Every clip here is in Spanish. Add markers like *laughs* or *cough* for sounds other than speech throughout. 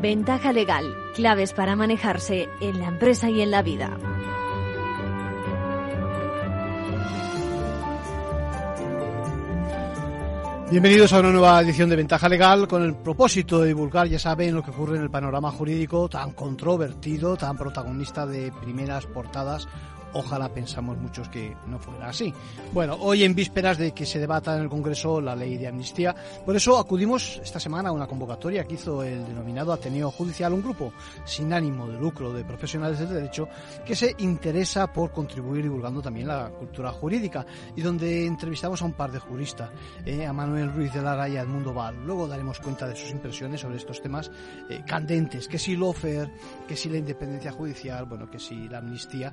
Ventaja legal, claves para manejarse en la empresa y en la vida. Bienvenidos a una nueva edición de Ventaja Legal con el propósito de divulgar, ya saben, lo que ocurre en el panorama jurídico tan controvertido, tan protagonista de primeras portadas Ojalá pensamos muchos que no fuera así. Bueno, hoy en vísperas de que se debata en el Congreso la ley de amnistía, por eso acudimos esta semana a una convocatoria que hizo el denominado Ateneo Judicial, un grupo sin ánimo de lucro de profesionales del derecho que se interesa por contribuir divulgando también la cultura jurídica y donde entrevistamos a un par de juristas, eh, a Manuel Ruiz de Lara y a Edmundo Val. Luego daremos cuenta de sus impresiones sobre estos temas eh, candentes, que si lofer, que si la independencia judicial, bueno, que si la amnistía.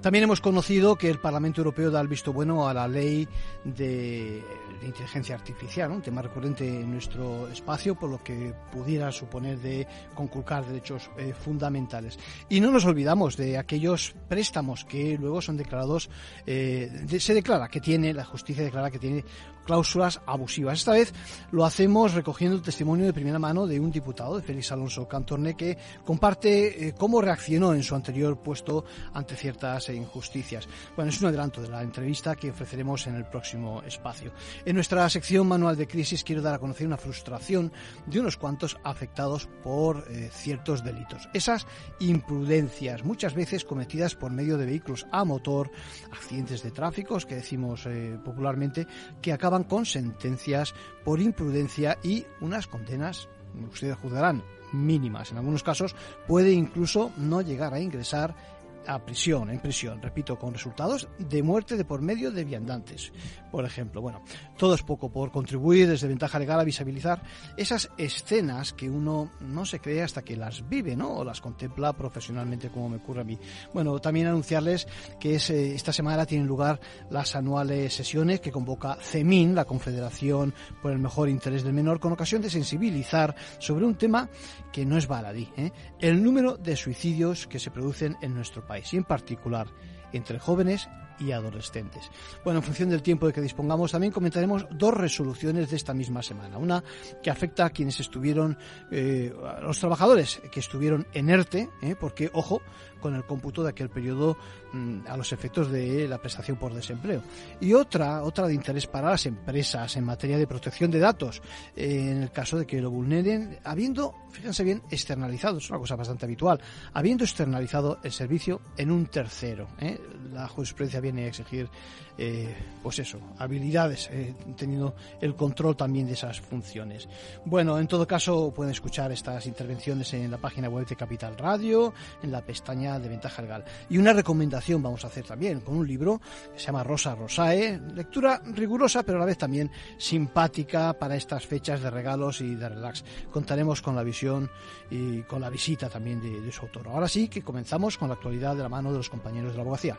También hemos conocido que el Parlamento Europeo da el visto bueno a la ley de, inteligencia artificial, un tema recurrente en nuestro espacio, por lo que pudiera suponer de conculcar derechos eh, fundamentales. Y no nos olvidamos de aquellos préstamos que luego son declarados, eh, se declara que tiene, la justicia declara que tiene cláusulas abusivas. Esta vez lo hacemos recogiendo el testimonio de primera mano de un diputado, de Félix Alonso Cantorne, que comparte eh, cómo reaccionó en su anterior puesto ante ciertas injusticias. Bueno, es un adelanto de la entrevista que ofreceremos en el próximo espacio. En nuestra sección Manual de Crisis quiero dar a conocer una frustración de unos cuantos afectados por eh, ciertos delitos. Esas imprudencias, muchas veces cometidas por medio de vehículos a motor, accidentes de tráfico, que decimos eh, popularmente, que acaban con sentencias por imprudencia y unas condenas, ustedes juzgarán, mínimas. En algunos casos puede incluso no llegar a ingresar a prisión, en prisión, repito, con resultados de muerte de por medio de viandantes, por ejemplo. Bueno, todo es poco por contribuir desde ventaja legal a visibilizar esas escenas que uno no se cree hasta que las vive, ¿no? O las contempla profesionalmente como me ocurre a mí. Bueno, también anunciarles que es, esta semana tienen lugar las anuales sesiones que convoca CEMIN, la Confederación por el Mejor Interés del Menor, con ocasión de sensibilizar sobre un tema que no es baladí, ¿eh? el número de suicidios que se producen en nuestro país y en particular entre jóvenes y adolescentes. Bueno, en función del tiempo de que dispongamos, también comentaremos dos resoluciones de esta misma semana. Una que afecta a quienes estuvieron, eh, a los trabajadores que estuvieron en ERTE, ¿eh? porque, ojo, con el cómputo de aquel periodo mm, a los efectos de la prestación por desempleo. Y otra, otra de interés para las empresas en materia de protección de datos, eh, en el caso de que lo vulneren, habiendo, fíjense bien, externalizado, es una cosa bastante habitual, habiendo externalizado el servicio en un tercero. La jurisprudencia viene a exigir, eh, pues eso, habilidades, eh, teniendo el control también de esas funciones. Bueno, en todo caso, pueden escuchar estas intervenciones en la página web de Capital Radio, en la pestaña de Ventaja Legal. Y una recomendación vamos a hacer también con un libro que se llama Rosa Rosae, lectura rigurosa, pero a la vez también simpática para estas fechas de regalos y de relax. Contaremos con la visión y con la visita también de, de su autor. Ahora sí que comenzamos con la actualidad de la mano de los compañeros de la abogacía.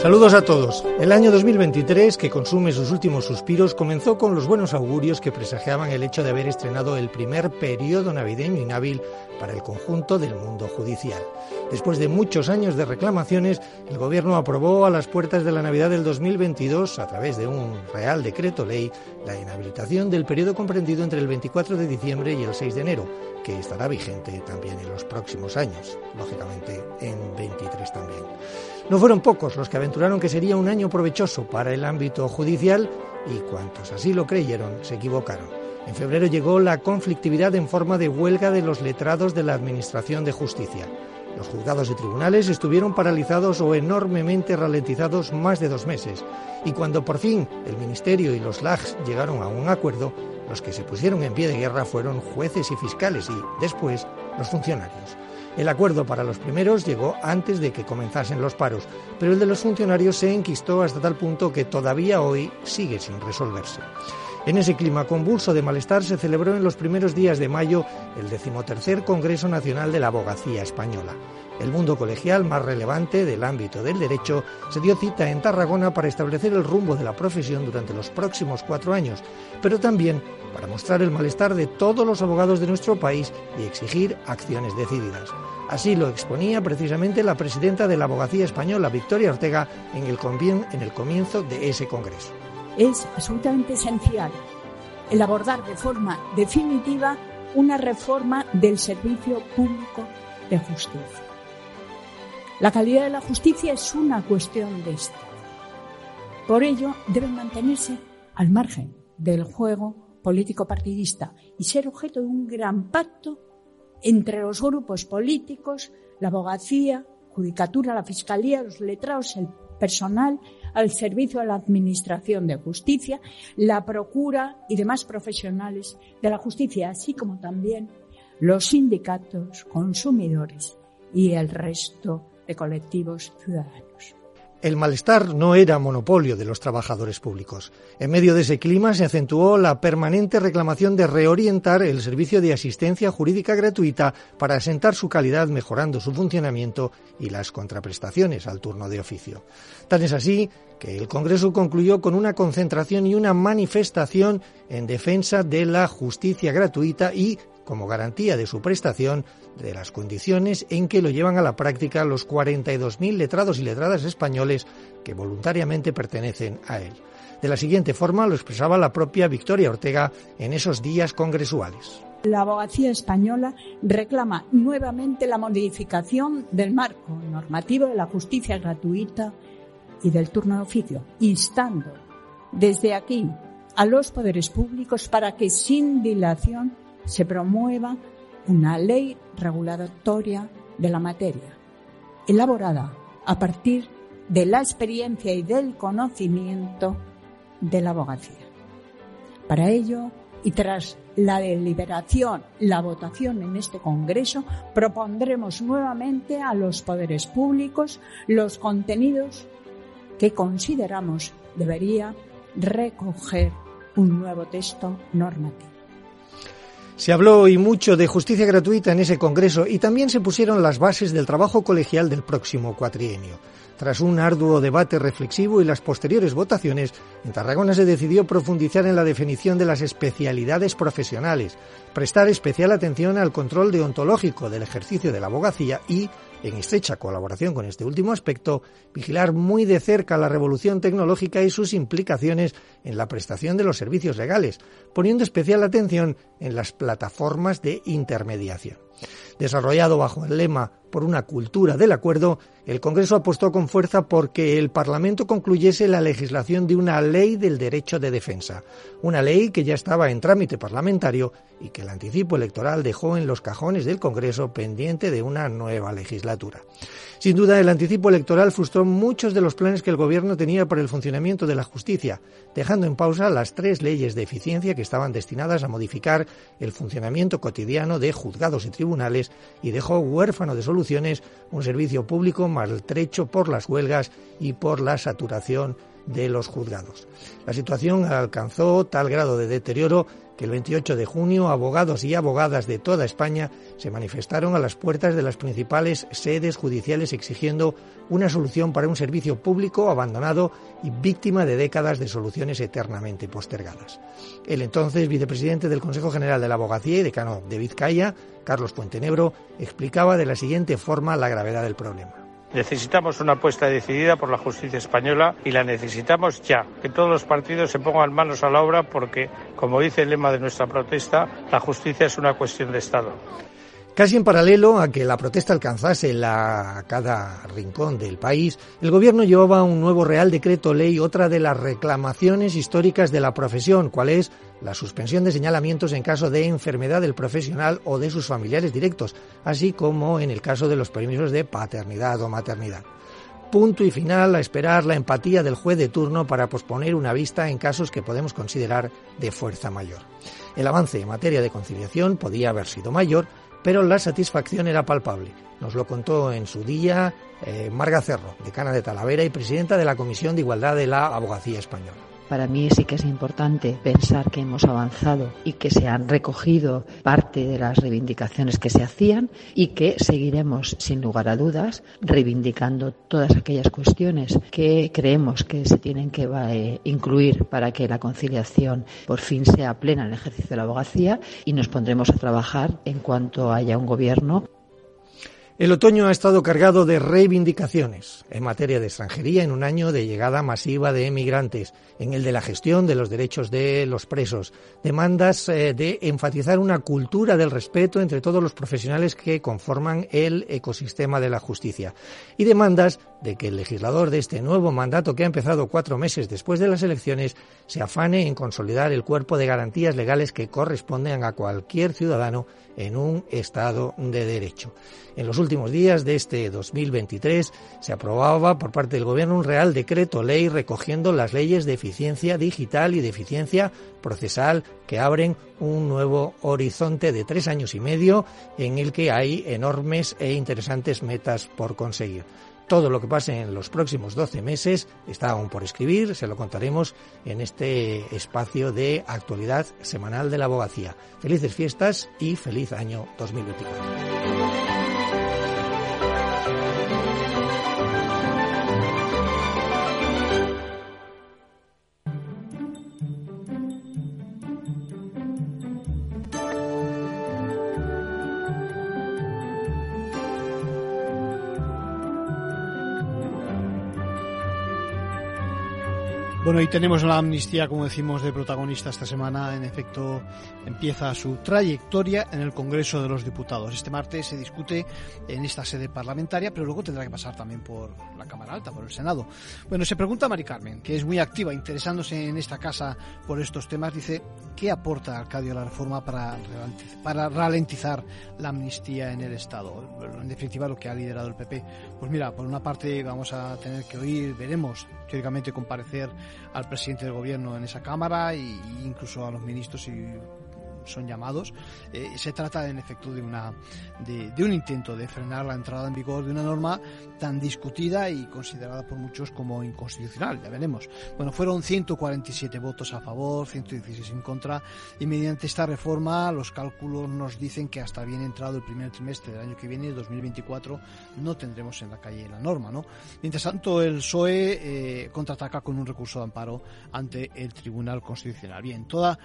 Saludos a todos. El año 2023, que consume sus últimos suspiros, comenzó con los buenos augurios que presagiaban el hecho de haber estrenado el primer periodo navideño inhábil para el conjunto del mundo judicial. Después de muchos años de reclamaciones, el Gobierno aprobó a las puertas de la Navidad del 2022, a través de un Real Decreto Ley, la inhabilitación del periodo comprendido entre el 24 de diciembre y el 6 de enero, que estará vigente también en los próximos años, lógicamente en 23 también. No fueron pocos los que aventuraron que sería un año provechoso para el ámbito judicial y cuantos así lo creyeron se equivocaron. En febrero llegó la conflictividad en forma de huelga de los letrados de la Administración de Justicia. Los juzgados y tribunales estuvieron paralizados o enormemente ralentizados más de dos meses. Y cuando por fin el Ministerio y los LAGs llegaron a un acuerdo, los que se pusieron en pie de guerra fueron jueces y fiscales y, después, los funcionarios. El acuerdo para los primeros llegó antes de que comenzasen los paros, pero el de los funcionarios se enquistó hasta tal punto que todavía hoy sigue sin resolverse. En ese clima convulso de malestar se celebró en los primeros días de mayo el decimotercer Congreso Nacional de la Abogacía Española. El mundo colegial más relevante del ámbito del derecho se dio cita en Tarragona para establecer el rumbo de la profesión durante los próximos cuatro años, pero también para mostrar el malestar de todos los abogados de nuestro país y exigir acciones decididas. Así lo exponía precisamente la presidenta de la Abogacía Española, Victoria Ortega, en el, en el comienzo de ese Congreso. Es absolutamente esencial el abordar de forma definitiva una reforma del servicio público de justicia la calidad de la justicia es una cuestión de Estado. Por ello, deben mantenerse al margen del juego político partidista y ser objeto de un gran pacto entre los grupos políticos, la abogacía, judicatura, la fiscalía, los letrados, el personal al servicio de la Administración de Justicia, la Procura y demás profesionales de la justicia, así como también los sindicatos, consumidores y el resto de colectivos ciudadanos. El malestar no era monopolio de los trabajadores públicos. En medio de ese clima se acentuó la permanente reclamación de reorientar el servicio de asistencia jurídica gratuita para asentar su calidad mejorando su funcionamiento y las contraprestaciones al turno de oficio. Tan es así que el Congreso concluyó con una concentración y una manifestación en defensa de la justicia gratuita y como garantía de su prestación de las condiciones en que lo llevan a la práctica los 42.000 letrados y letradas españoles que voluntariamente pertenecen a él. De la siguiente forma lo expresaba la propia Victoria Ortega en esos días congresuales. La abogacía española reclama nuevamente la modificación del marco normativo de la justicia gratuita y del turno de oficio, instando desde aquí a los poderes públicos para que sin dilación se promueva una ley regulatoria de la materia, elaborada a partir de la experiencia y del conocimiento de la abogacía. Para ello, y tras la deliberación, la votación en este Congreso, propondremos nuevamente a los poderes públicos los contenidos que consideramos debería recoger un nuevo texto normativo. Se habló y mucho de justicia gratuita en ese Congreso y también se pusieron las bases del trabajo colegial del próximo cuatrienio. Tras un arduo debate reflexivo y las posteriores votaciones, en Tarragona se decidió profundizar en la definición de las especialidades profesionales, prestar especial atención al control deontológico del ejercicio de la abogacía y en estrecha colaboración con este último aspecto, vigilar muy de cerca la revolución tecnológica y sus implicaciones en la prestación de los servicios legales, poniendo especial atención en las plataformas de intermediación. Desarrollado bajo el lema por una cultura del acuerdo, el Congreso apostó con fuerza porque el Parlamento concluyese la legislación de una ley del derecho de defensa, una ley que ya estaba en trámite parlamentario y que el anticipo electoral dejó en los cajones del Congreso pendiente de una nueva legislatura. Sin duda, el anticipo electoral frustró muchos de los planes que el Gobierno tenía para el funcionamiento de la justicia, dejando en pausa las tres leyes de eficiencia que estaban destinadas a modificar el funcionamiento cotidiano de juzgados y tribunales y dejó huérfano de soluciones un servicio público maltrecho por las huelgas y por la saturación de los juzgados. La situación alcanzó tal grado de deterioro que el 28 de junio abogados y abogadas de toda España se manifestaron a las puertas de las principales sedes judiciales exigiendo una solución para un servicio público abandonado y víctima de décadas de soluciones eternamente postergadas. El entonces vicepresidente del Consejo General de la Abogacía y decano de Vizcaya, Carlos Puentenebro, explicaba de la siguiente forma la gravedad del problema. Necesitamos una apuesta decidida por la justicia española y la necesitamos ya. Que todos los partidos se pongan manos a la obra porque, como dice el lema de nuestra protesta, la justicia es una cuestión de Estado. Casi en paralelo a que la protesta alcanzase la, cada rincón del país, el gobierno llevaba un nuevo Real Decreto Ley, otra de las reclamaciones históricas de la profesión, cual es la suspensión de señalamientos en caso de enfermedad del profesional o de sus familiares directos, así como en el caso de los permisos de paternidad o maternidad. Punto y final a esperar la empatía del juez de turno para posponer una vista en casos que podemos considerar de fuerza mayor. El avance en materia de conciliación podía haber sido mayor, pero la satisfacción era palpable. Nos lo contó en su día eh, Marga Cerro, decana de Talavera y presidenta de la Comisión de Igualdad de la Abogacía Española. Para mí sí que es importante pensar que hemos avanzado y que se han recogido parte de las reivindicaciones que se hacían y que seguiremos, sin lugar a dudas, reivindicando todas aquellas cuestiones que creemos que se tienen que eh, incluir para que la conciliación por fin sea plena en el ejercicio de la abogacía y nos pondremos a trabajar en cuanto haya un gobierno el otoño ha estado cargado de reivindicaciones en materia de extranjería en un año de llegada masiva de emigrantes, en el de la gestión de los derechos de los presos, demandas eh, de enfatizar una cultura del respeto entre todos los profesionales que conforman el ecosistema de la justicia y demandas de que el legislador de este nuevo mandato que ha empezado cuatro meses después de las elecciones se afane en consolidar el cuerpo de garantías legales que corresponden a cualquier ciudadano en un Estado de Derecho. En los últimos días de este 2023 se aprobaba por parte del Gobierno un Real Decreto Ley recogiendo las leyes de eficiencia digital y de eficiencia procesal que abren un nuevo horizonte de tres años y medio en el que hay enormes e interesantes metas por conseguir. Todo lo que pase en los próximos 12 meses está aún por escribir, se lo contaremos en este espacio de actualidad semanal de la abogacía. Felices fiestas y feliz año 2024. Bueno, y tenemos la amnistía, como decimos, de protagonista esta semana. En efecto, empieza su trayectoria en el Congreso de los Diputados. Este martes se discute en esta sede parlamentaria, pero luego tendrá que pasar también por la Cámara Alta, por el Senado. Bueno, se pregunta a Mari Carmen, que es muy activa, interesándose en esta casa por estos temas, dice, ¿qué aporta Arcadio la reforma para, para ralentizar la amnistía en el Estado? En definitiva, lo que ha liderado el PP. Pues mira, por una parte vamos a tener que oír, veremos, teóricamente comparecer al presidente del gobierno en esa Cámara e incluso a los ministros y son llamados, eh, se trata en efecto de, una, de, un intento de frenar la entrada en vigor de una norma tan discutida y considerada por muchos como inconstitucional, ya veremos. Bueno, fueron 147 votos a favor, 116 en contra y mediante esta reforma los cálculos nos dicen que hasta bien entrado el primer trimestre del año que viene, 2024, no tendremos en la calle la norma, ¿no? Mientras tanto, el PSOE eh, contraataca con un recurso de amparo ante el Tribunal Constitucional. Bien, toda,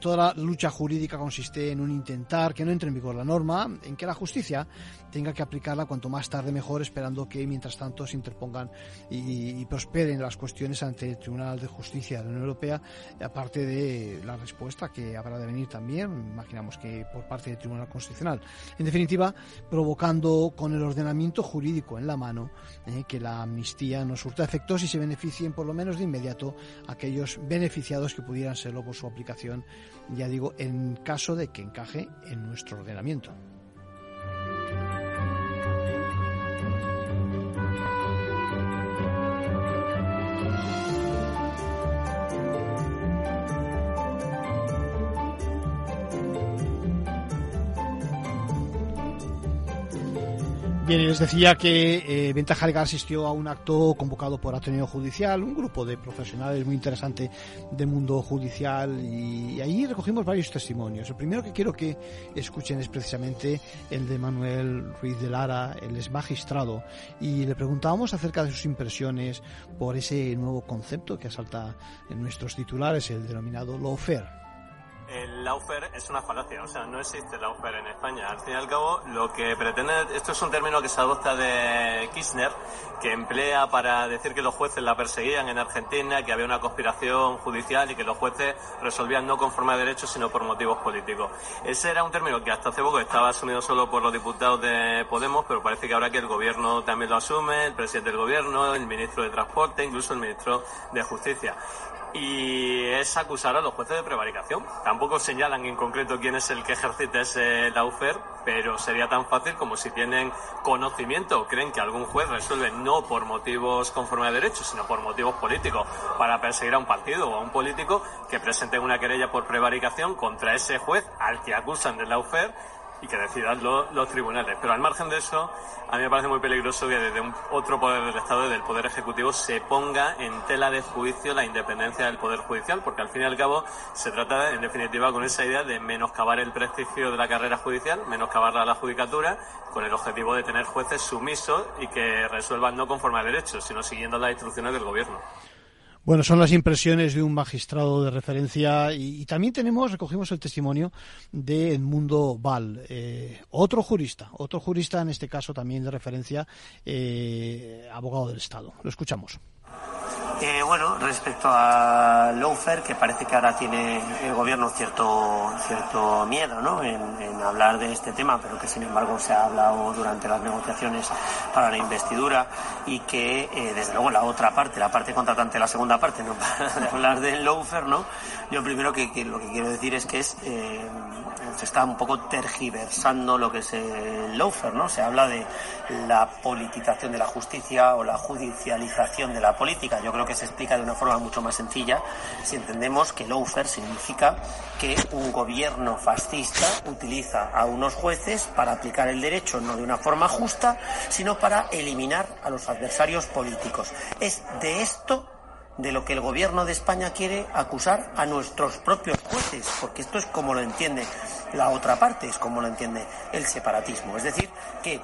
toda la lucha jurídica jurídica consiste en un intentar que no entre en vigor la norma, en que la justicia tenga que aplicarla cuanto más tarde mejor, esperando que mientras tanto se interpongan y, prosperen las cuestiones ante el Tribunal de Justicia de la Unión Europea, aparte de la respuesta que habrá de venir también, imaginamos que por parte del Tribunal Constitucional. En definitiva, provocando con el ordenamiento jurídico en la mano eh, que la amnistía no surta efectos y se beneficien por lo menos de inmediato aquellos beneficiados que pudieran serlo por su aplicación, ya digo, en caso de que encaje en nuestro ordenamiento. Bien, les decía que eh, Ventaja asistió a un acto convocado por Ateneo Judicial, un grupo de profesionales muy interesante del mundo judicial y, ahí recogimos varios testimonios. El primero que quiero que escuchen es precisamente el de Manuel Ruiz de Lara, el es magistrado, y le preguntábamos acerca de sus impresiones por ese nuevo concepto que asalta en nuestros titulares, el denominado lawfare el lawfare es una falacia, o sea, no existe lawfare en España. Al fin y al cabo, lo que pretende, esto es un término que se adopta de Kirchner, que emplea para decir que los jueces la perseguían en Argentina, que había una conspiración judicial y que los jueces resolvían no conforme a derechos, sino por motivos políticos. Ese era un término que hasta hace poco estaba asumido solo por los diputados de Podemos, pero parece que ahora que el gobierno también lo asume, el presidente del gobierno, el ministro de Transporte, incluso el ministro de Justicia y es acusar a los jueces de prevaricación. Tampoco señalan en concreto quién es el que ejercita ese laufer, pero sería tan fácil como si tienen conocimiento o creen que algún juez resuelve no por motivos conforme a derecho, sino por motivos políticos, para perseguir a un partido o a un político que presenten una querella por prevaricación contra ese juez al que acusan de laufer y que decidan los tribunales. Pero al margen de eso, a mí me parece muy peligroso que desde un otro poder del Estado, desde el Poder Ejecutivo, se ponga en tela de juicio la independencia del Poder Judicial, porque al fin y al cabo se trata, en definitiva, con esa idea de menoscabar el prestigio de la carrera judicial, menoscabarla a la judicatura, con el objetivo de tener jueces sumisos y que resuelvan no conforme al derecho, sino siguiendo las instrucciones del Gobierno. Bueno, son las impresiones de un magistrado de referencia y, también tenemos, recogimos el testimonio de Edmundo Val, eh, otro jurista, otro jurista en este caso también de referencia, eh, abogado del Estado. Lo escuchamos. Eh, bueno, respecto a Lawfare, que parece que ahora tiene el gobierno cierto, cierto miedo ¿no? en, hablar de este tema, pero que sin embargo se ha hablado durante las negociaciones para la investidura y que eh, desde luego la otra parte, la parte contratante, la segunda parte, no *laughs* para hablar de Lawfare, ¿no? Yo primero que, lo que quiero decir es que es eh, se está un poco tergiversando lo que es el lawfare, ¿no? Se habla de la politización de la justicia o la judicialización de la política. Yo creo que se explica de una forma mucho más sencilla si entendemos que lawfare significa que un gobierno fascista utiliza a unos jueces para aplicar el derecho no de una forma justa, sino para eliminar a los adversarios políticos. Es de esto de lo que el gobierno de España quiere acusar a nuestros propios jueces, porque esto es como lo entiende la otra parte, es como lo entiende el separatismo. Es decir, que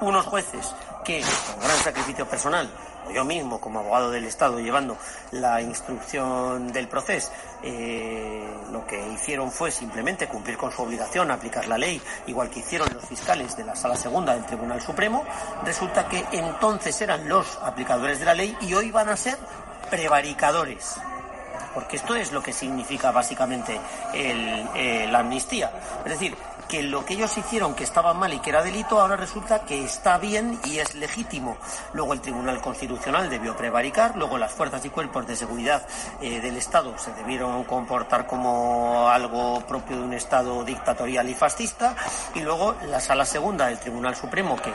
unos jueces que, con gran sacrificio personal, o yo mismo como abogado del Estado llevando la instrucción del proceso, eh, lo que hicieron fue simplemente cumplir con su obligación, aplicar la ley, igual que hicieron los fiscales de la Sala Segunda del Tribunal Supremo, resulta que entonces eran los aplicadores de la ley y hoy van a ser prevaricadores porque esto es lo que significa básicamente eh, la amnistía. Es decir, que lo que ellos hicieron que estaba mal y que era delito, ahora resulta que está bien y es legítimo. Luego el Tribunal Constitucional debió prevaricar, luego las fuerzas y cuerpos de seguridad eh, del Estado se debieron comportar como algo propio de un Estado dictatorial y fascista, y luego la Sala Segunda del Tribunal Supremo, que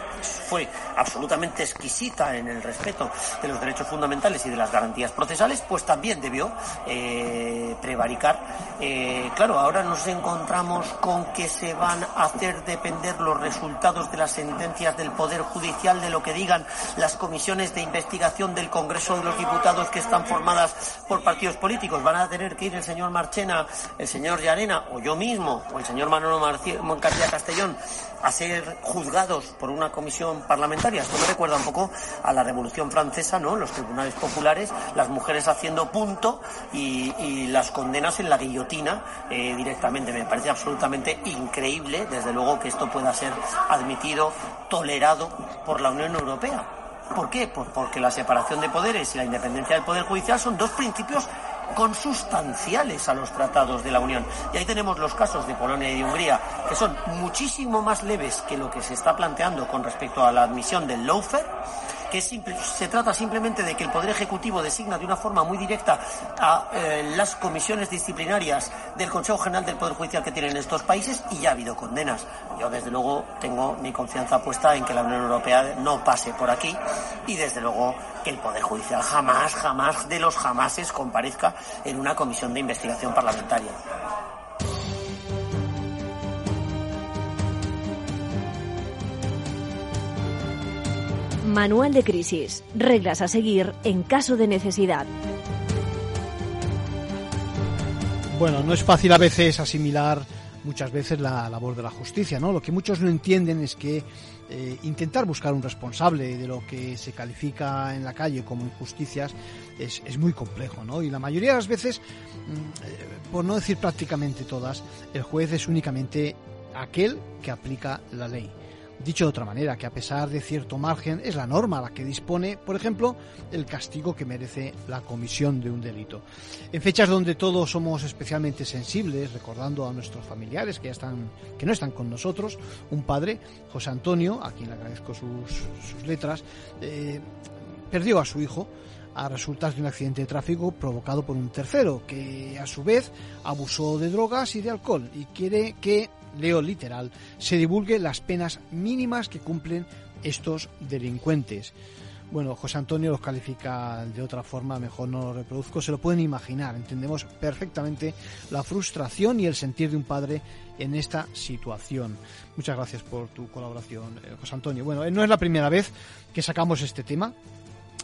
fue absolutamente exquisita en el respeto de los derechos fundamentales y de las garantías procesales, pues también debió eh, prevaricar. Eh, claro, ahora nos encontramos con que se va van a hacer depender los resultados de las sentencias del Poder Judicial de lo que digan las comisiones de investigación del Congreso de los Diputados que están formadas por partidos políticos. Van a tener que ir el señor Marchena, el señor Llarena o yo mismo o el señor Manolo García Castellón a ser juzgados por una comisión parlamentaria. Esto me recuerda un poco a la Revolución Francesa, ¿no? Los tribunales populares, las mujeres haciendo punto y, las condenas en la guillotina eh, directamente. Me parece absolutamente increíble, desde luego, que esto pueda ser admitido, tolerado por la Unión Europea. ¿Por qué? Pues porque la separación de poderes y la independencia del Poder Judicial son dos principios consustanciales a los tratados de la Unión. Y ahí tenemos los casos de Polonia y de Hungría, que son muchísimo más leves que lo que se está planteando con respecto a la admisión del lawfare se trata simplemente de que el Poder Ejecutivo designa de una forma muy directa a eh, las comisiones disciplinarias del Consejo General del Poder Judicial que tienen estos países y ya ha habido condenas. Yo, desde luego, tengo mi confianza puesta en que la Unión Europea no pase por aquí y, desde luego, que el Poder Judicial jamás, jamás de los jamases comparezca en una comisión de investigación parlamentaria. Manual de crisis. Reglas a seguir en caso de necesidad. Bueno, no es fácil a veces asimilar muchas veces la labor de la justicia, ¿no? Lo que muchos no entienden es que eh, intentar buscar un responsable de lo que se califica en la calle como injusticias es, es muy complejo, ¿no? Y la mayoría de las veces, mm, eh, por no decir prácticamente todas, el juez es únicamente aquel que aplica la ley. Dicho de otra manera, que a pesar de cierto margen es la norma la que dispone, por ejemplo, el castigo que merece la comisión de un delito. En fechas donde todos somos especialmente sensibles, recordando a nuestros familiares que ya están, que no están con nosotros, un padre, José Antonio, a quien le agradezco sus, letras, eh, perdió a su hijo a resultas de un accidente de tráfico provocado por un tercero, que a su vez abusó de drogas y de alcohol y quiere que leo literal, se divulgue las penas mínimas que cumplen estos delincuentes. Bueno, José Antonio los califica de otra forma, mejor no lo reproduzco, se lo pueden imaginar, entendemos perfectamente la frustración y el sentir de un padre en esta situación. Muchas gracias por tu colaboración, eh, José Antonio. Bueno, no es la primera vez que sacamos este tema,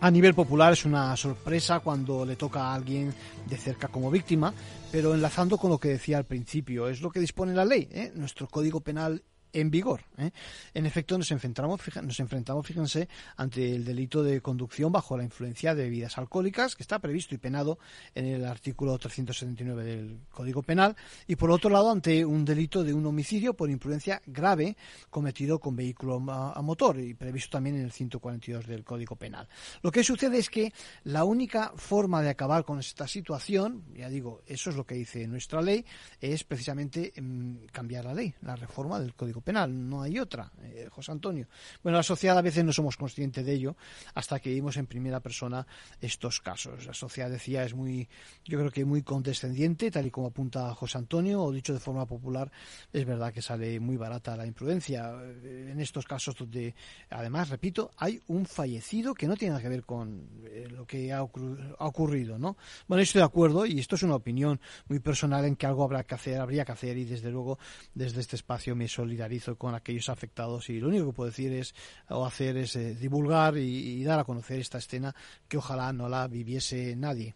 a nivel popular es una sorpresa cuando le toca a alguien de cerca como víctima, pero enlazando con lo que decía al principio, es lo que dispone la ley. ¿eh? Nuestro Código Penal en vigor. ¿eh? En efecto, nos enfrentamos, nos enfrentamos, fíjense, ante el delito de conducción bajo la influencia de bebidas alcohólicas, que está previsto y penado en el artículo 379 del Código Penal, y por otro lado, ante un delito de un homicidio por imprudencia grave cometido con vehículo a, motor, y previsto también en el 142 del Código Penal. Lo que sucede es que la única forma de acabar con esta situación, ya digo, eso es lo que dice nuestra ley, es precisamente mm, cambiar la ley, la reforma del Código Penal, no hay otra, eh, José Antonio. Bueno, la sociedad a veces no somos conscientes de ello hasta que vimos en primera persona estos casos. La sociedad, decía, es muy, yo creo que muy condescendiente, tal y como apunta José Antonio, o dicho de forma popular, es verdad que sale muy barata la imprudencia. Eh, en estos casos donde, además, repito, hay un fallecido que no tiene nada que ver con eh, lo que ha, ocurrido, ¿no? Bueno, estoy de acuerdo y esto es una opinión muy personal en que algo habrá que hacer, habría que hacer y desde luego desde este espacio me solidarizo con aquellos afectados y lo único que puedo decir es o hacer es eh, divulgar y dar a conocer esta escena que ojalá no la viviese nadie.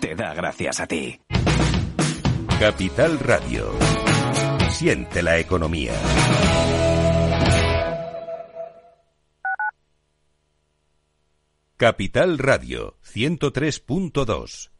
te da gracias a ti. Capital Radio. Siente la economía. Capital Radio 103.2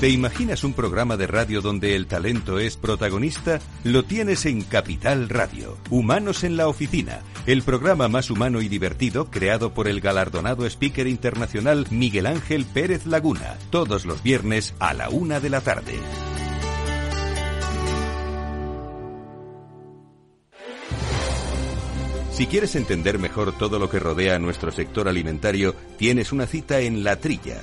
¿Te imaginas un programa de radio donde el talento es protagonista? Lo tienes en Capital Radio. Humanos en la Oficina, el programa más humano y divertido creado por el galardonado speaker internacional Miguel Ángel Pérez Laguna, todos los viernes a la una de la tarde. Si quieres entender mejor todo lo que rodea a nuestro sector alimentario, tienes una cita en La Trilla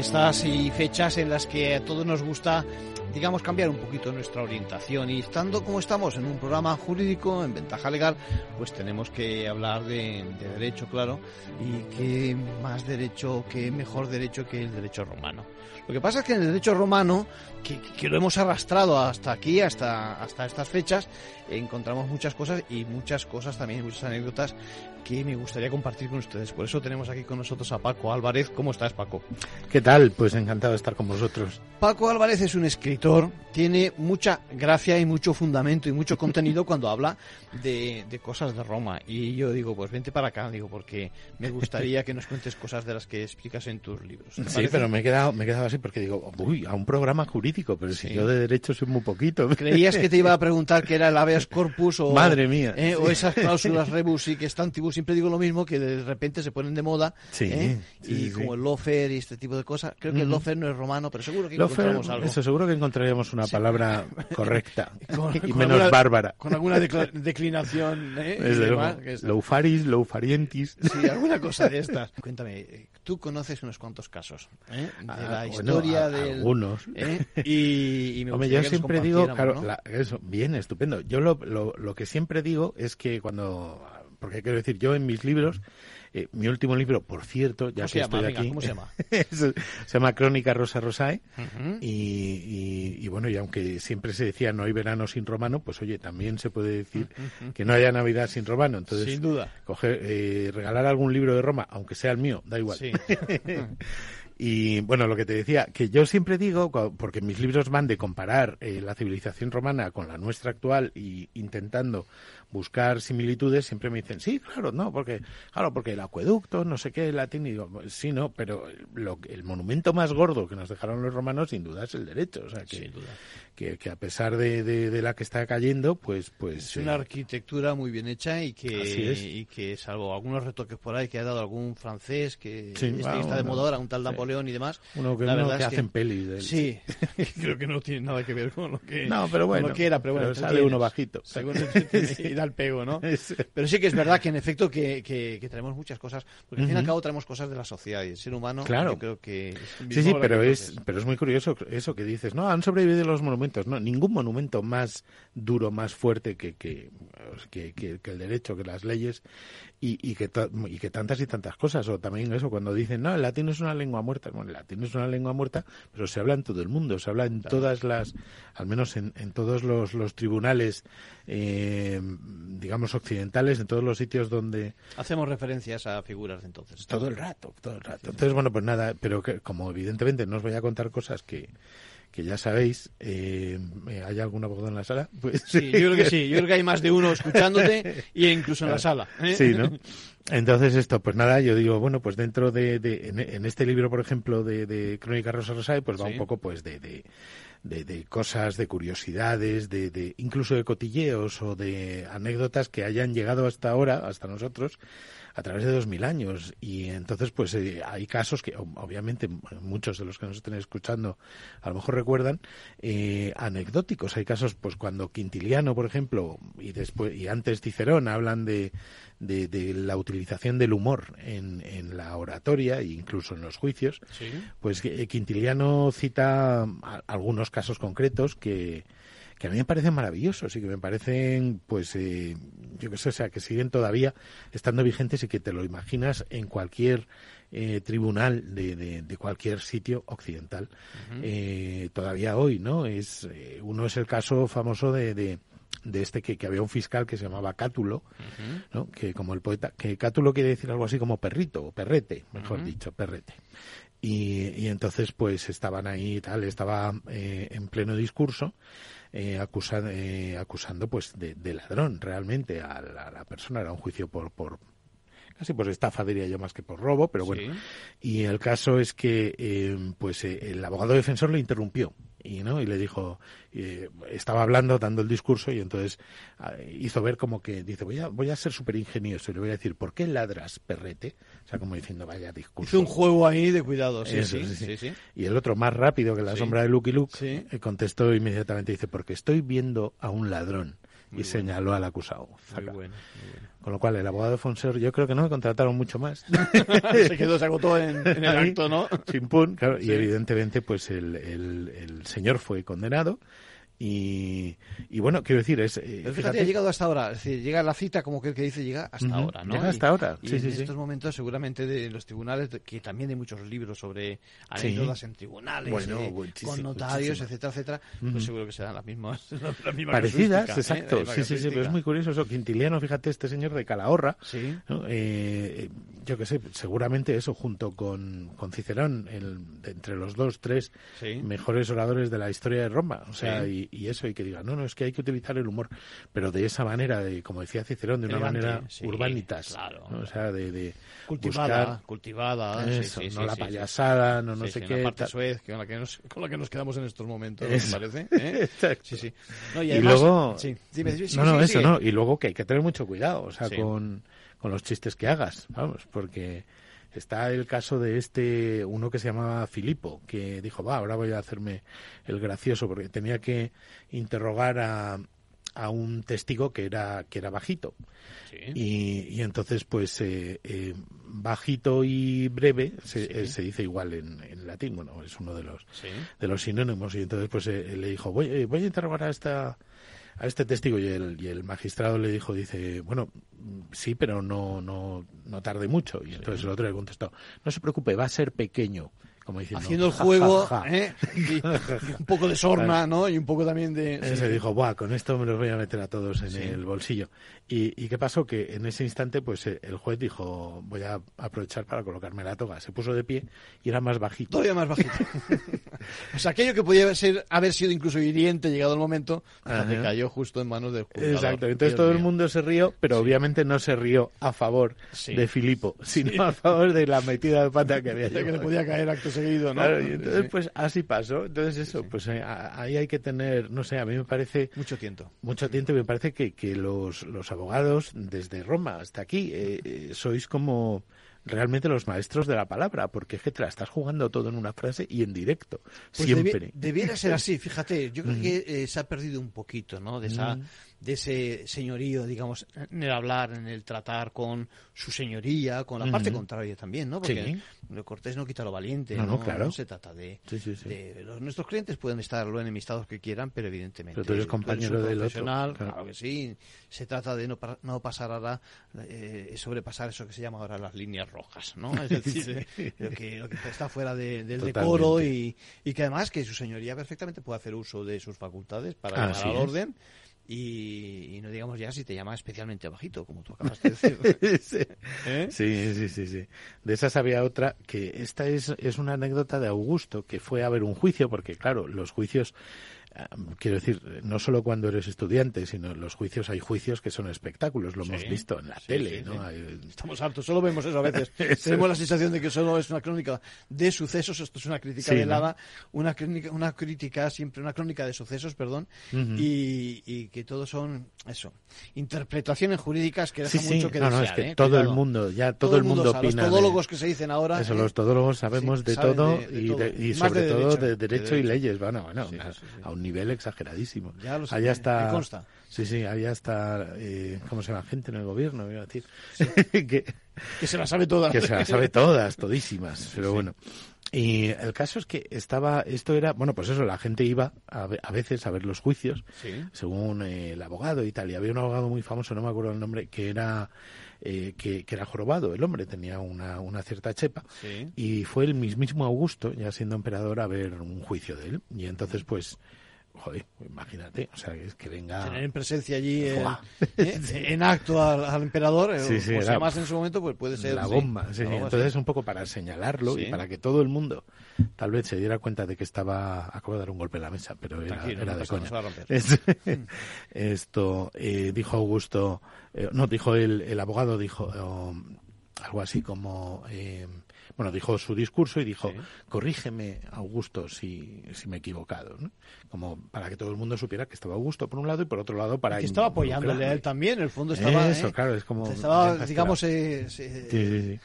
Fiestas y fechas en las que a todos nos gusta, digamos, cambiar un poquito nuestra orientación. Y estando como estamos en un programa jurídico, en ventaja legal, pues tenemos que hablar de, de derecho, claro. Y qué más derecho, qué mejor derecho que el derecho romano. Lo que pasa es que en el derecho romano, que, que lo hemos arrastrado hasta aquí, hasta, hasta estas fechas, encontramos muchas cosas y muchas cosas también, muchas anécdotas que me gustaría compartir con ustedes. Por eso tenemos aquí con nosotros a Paco Álvarez. ¿Cómo estás, Paco? ¿Qué tal? Pues encantado de estar con vosotros. Paco Álvarez es un escritor, tiene mucha gracia y mucho fundamento y mucho contenido cuando habla de, de cosas de Roma. Y yo digo, pues vente para acá, digo, porque me gustaría que nos cuentes cosas de las que explicas en tus libros. ¿Te Sí, parece? pero me he quedado, me he quedado así porque digo, uy, a un programa jurídico, pero si Sí. yo de derecho soy muy poquito. Creías que te iba a preguntar qué era el habeas corpus o, Madre mía. eh, o esas cláusulas rebus y que están siempre digo lo mismo, que de repente se ponen de moda Sí, ¿eh? sí, y sí, como el lofer y este tipo de cosas. Creo que el lofer no es romano, pero seguro que Lofer, encontramos algo. eso seguro que encontraríamos una palabra *laughs* correcta Con- y con menos alguna- bárbara. Con alguna declinación ¿eh? demás, luego. que es- Loufaris, loufarientis. Sí, alguna cosa de estas. *laughs* Cuéntame, eh, tú conoces unos cuantos casos ¿eh? de Ah, la bueno, historia a- del... algunos. Y, y me Hombre, yo siempre digo, claro, compartiéramos, ¿no? la- eso, bien, estupendo. Yo lo, lo, lo que siempre digo es que cuando, porque quiero decir, yo en mis libros, eh, mi último libro, por cierto, ya ¿Cómo que llama? estoy aquí, ¿cómo se llama? *laughs* se llama Crónica Rosa Rosae, y, y- y bueno, y aunque siempre se decía no hay verano sin romano, pues oye, también se puede decir que no haya Navidad sin romano. Entonces, Sin duda. coger, eh, regalar algún libro de Roma, aunque sea el mío, da igual. Sí. *laughs* Y bueno, lo que te decía, que yo siempre digo, porque mis libros van de comparar eh, la civilización romana con la nuestra actual y intentando buscar similitudes, siempre me dicen, sí, claro, no, porque, claro, porque el acueducto, no sé qué, el latín, y digo, "Pues sí, no, pero lo, el monumento más gordo que nos dejaron los romanos, sin duda, es el derecho. O sea, que, que, que a pesar de, de- de la que está cayendo, pues, pues. Es una eh, arquitectura muy bien hecha y que, y que salvo algunos retoques por ahí que ha dado algún francés que, Sí, este está de moda ahora, un tal. Y demás. Uno que- la uno verdad que es hacen pelis de él. Sí, *laughs* creo que no tiene nada que ver con lo que, No, pero con bueno, lo que era, pero bueno, pero sale tienes. uno bajito. *laughs* Según y da el pego, ¿no? *laughs* Pero sí que es verdad que en efecto que, que, que traemos muchas cosas, porque al fin y al cabo traemos cosas de la sociedad y el ser humano Claro. yo creo que... Sí, sí, pero es, pero es muy curioso eso que dices. No, han sobrevivido los monumentos. No, ningún monumento más duro, más fuerte que, que, que, que- que el derecho, que las leyes y, y, que y que tantas y tantas cosas. O también eso, cuando dicen, no, el latín es una lengua muerta. Bueno, el latín es una lengua muerta, pero se habla en todo el mundo. Se habla en todas las, al menos en, en todos los, los tribunales, eh, digamos, occidentales, en todos los sitios donde, Hacemos referencias a figuras de entonces. todo el rato, todo el rato. Entonces, bueno, pues nada, pero que como evidentemente no os voy a contar cosas que, que ya sabéis, eh, ¿hay algún abogado en la sala? *laughs* Pues Sí, yo creo que sí. Yo creo que hay más de uno escuchándote y *laughs* incluso en la sala. ¿eh? Sí, ¿no? Entonces esto, pues nada, yo digo, bueno, pues dentro de, de- en, en este libro, por ejemplo, de, de Crónica Rosa Rosae, pues va Sí. un poco pues de, de, de- de cosas, de curiosidades, de, de incluso de cotilleos o de anécdotas que hayan llegado hasta ahora, hasta nosotros, a través de dos mil años. Y entonces, pues eh, hay casos que, ob- obviamente, muchos de los que nos estén escuchando a lo mejor recuerdan, eh, anecdóticos. Hay casos, pues cuando Quintiliano, por ejemplo, y después y antes Cicerón hablan de, de, de la utilización del humor en, en la oratoria e incluso en los juicios, Sí. pues eh, Quintiliano cita a- algunos casos concretos que, que a mí me parecen maravillosos y que me parecen, pues, eh, yo qué sé, o sea, que siguen todavía estando vigentes y que te lo imaginas en cualquier eh, tribunal de, de, cualquier sitio occidental. eh, todavía hoy, ¿no? Es, eh, uno es el caso famoso de, de de este que, que, había un fiscal que se llamaba Cátulo, ¿no? que como el poeta, que Cátulo quiere decir algo así como perrito o perrete, mejor dicho, perrete. Y, y, entonces pues estaban ahí y tal, estaba eh, en pleno discurso eh, acusando, eh, acusando pues de, de, ladrón realmente a la, a la, persona, era un juicio por, por casi por estafa diría yo más que por robo, pero bueno. Sí. Y el caso es que eh, pues eh, el abogado defensor le interrumpió y no y le dijo eh, estaba hablando dando el discurso y entonces eh, hizo ver como que dice voy a voy a ser súper ingenioso y le voy a decir ¿por qué ladras perrete? o sea como diciendo vaya discurso hizo un juego ahí de cuidado sí, Eso, sí, sí, sí, sí, y el otro más rápido que la sombra de Lucky Luke eh, contestó inmediatamente dice porque estoy viendo a un ladrón Muy y bueno. señaló al acusado. Muy bueno, muy bueno. Con lo cual, el abogado de Fonser, yo creo que no me contrataron mucho más. *laughs* se quedó, se agotó en, en el acto, ¿no? Chimpún, claro. Sí. Y evidentemente, pues el, el, el señor fue condenado. Y, y, bueno, quiero decir, es. Eh, Pero fíjate, ha llegado hasta ahora. Es decir, llega la cita, como que el que dice, llega hasta ahora, ¿no? llega Y- hasta ahora, Y sí, en sí, sí. estos momentos, seguramente, de los tribunales, que también hay muchos libros sobre Sí. anécdotas en tribunales, Bueno, eh, con notarios, muchísimo. etcétera, etcétera, Ujú. pues seguro que serán las mismas. *laughs* la misma Parecidas, ¿eh? exacto. La misma sí, sí, sí, pero es muy curioso eso. Quintiliano, fíjate, este señor de Calahorra, Sí. ¿no? Eh, yo qué sé, seguramente eso junto con, con Cicerón, el, entre los dos, tres Sí. mejores oradores de la historia de Roma. O sea, Sí. y, y eso, y que diga, no, no, es que hay que utilizar el humor, pero de esa manera, de como decía Cicerón, de una Elegante, manera sí, urbanitas. claro. ¿no? O sea, de, de Cultivada, buscar cultivada. eso, no la payasada, no no sé qué. La parte suez, con la, que nos, con la que nos quedamos en estos momentos, Eso. ¿me parece? *laughs* ¿Eh? Sí, sí. No, y, luego dime, no no eso no y luego que hay que tener mucho cuidado o sea con, con los chistes que hagas vamos porque está el caso de este uno que se llamaba Filipo que dijo va ahora voy a hacerme el gracioso porque tenía que interrogar a a un testigo que era que era bajito y, y entonces pues eh, eh, bajito y breve se, Sí. eh, se dice igual en, en latín bueno es uno de los Sí. de los sinónimos y entonces pues eh, le dijo voy, voy a interrogar a esta a este testigo y el, y el magistrado le dijo dice bueno sí pero no no no tarde mucho y entonces el otro le contestó no se preocupe va a ser pequeño como diciendo Haciendo el "Ja, juego, ja, ja". ¿eh? Y, un poco de sorna, ¿no? Y un poco también de... Sí, se dijo, Buah, con esto me los voy a meter a todos en Sí. el bolsillo. ¿Y, ¿Y qué pasó? Que en ese instante, pues eh, el juez dijo, voy a aprovechar para colocarme la toga. Se puso de pie y era más bajito. Todavía más bajito. *laughs* o sea, aquello que podía ser, haber sido incluso hiriente llegado el momento, Ajá. cayó justo en manos del juzgador. Exacto, entonces Dios todo el mundo se rió, pero obviamente no se rió a favor de Filipo, sino a favor de la metida de pata que había Que le podía caer acto seguido, ¿no? Claro, y entonces Sí. pues así pasó. Entonces eso, pues ahí hay que tener, no sé, a mí me parece Mucho tiento. mucho tiempo, me parece que, que los, los abogados desde Roma hasta aquí eh, eh, sois como realmente los maestros de la palabra, porque es que te la estás jugando todo en una frase y en directo, Pues siempre. debi- debiera ser así, fíjate. Yo creo Mm. que eh, se ha perdido un poquito, ¿no? De esa, Mm. De ese señorío, digamos, en el hablar, en el tratar con su señoría, con la parte contraria también, ¿no? Porque Sí. cortés no quita lo valiente, No, ¿no? no, claro. se trata de, Sí, sí, sí. de- los- nuestros clientes pueden estar lo enemistados que quieran, pero evidentemente Pero tú eres compañero del otro, profesional, claro. claro que sí. Se trata de no, no pasar ahora, eh, sobrepasar eso que se llama ahora las líneas rojas, ¿no? *laughs* Es decir, lo, que, lo que está fuera de- del Totalmente. decoro y, y que además que su señoría perfectamente puede hacer uso de sus facultades para al es. orden y, y no digamos ya si te llama especialmente bajito, como tú acabas de *laughs* decir. sí. ¿Eh? sí, sí, sí, sí. De esas había otra que esta es, es una anécdota de Augusto que fue a ver un juicio, porque claro, los juicios, quiero decir, no solo cuando eres estudiante, sino en los juicios hay juicios que son espectáculos, lo Sí, hemos visto en la sí, tele, sí, ¿no? Hay- Estamos hartos, solo vemos eso a veces. *laughs* Tenemos la sensación de que solo es una crónica de sucesos, esto es una crítica Sí, ¿no? velada, una crónica, una crítica siempre, una crónica de sucesos, perdón, y, y que todos son, eso, interpretaciones jurídicas que dejan mucho que No, no, es que ¿eh? todo el mundo, ya todo, el mundo opina. Los de- todólogos que se dicen ahora. Eso, ¿eh? los todólogos sabemos de todo, de- de y, todo. de- y sobre de todo de de derecho y leyes, bueno, bueno, a un nivel exageradísimo. Ya lo sé, Allá está, me consta. Sí, sí, había hasta, eh, ¿cómo se llama? Gente en el gobierno, iba a decir, *laughs* que, que se las sabe todas. Que se las sabe *laughs* todas, todísimas. Pero bueno. Y el caso es que estaba, esto era, bueno, pues eso, la gente iba a, veces a ver los juicios, según eh, el abogado y tal. Y había un abogado muy famoso, no me acuerdo el nombre, que era eh, que, era jorobado. El hombre tenía una, una cierta chepa. Y fue el mismísimo Augusto, ya siendo emperador, a ver un juicio de él. Y entonces, pues, Joder, imagínate, o sea, es que venga... Tener en presencia allí *laughs* eh, eh, en acto al, emperador, eh, sí, sí, o más en su momento, pues puede ser... La bomba, sí. Entonces, un poco para señalarlo y para que todo el mundo tal vez se diera cuenta de que estaba... Acabo de dar un golpe en la mesa, pero era, era de coña. *laughs* Esto, dijo Augusto... no, dijo el, el abogado, dijo oh, algo así como bueno, dijo su discurso y dijo, corrígeme, Augusto, si, si me he equivocado, ¿no? Como para que todo el mundo supiera que estaba Augusto por un lado y por otro lado para... que estaba apoyándole a él también, en el fondo estaba... Eso, ¿eh? claro, es como... Estaba, digamos... Eh, sí, sí, sí.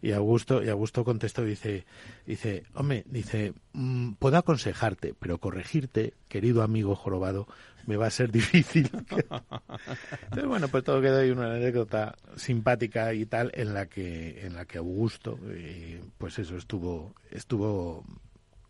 Y Augusto, y Augusto contestó, dice, dice, hombre, dice, mm, puedo aconsejarte, pero corregirte, querido amigo jorobado, me va a ser *laughs* difícil. *laughs* Entonces, bueno, pues todo quedó ahí una anécdota simpática y tal en la que, en la que Augusto, eh, pues eso, estuvo, estuvo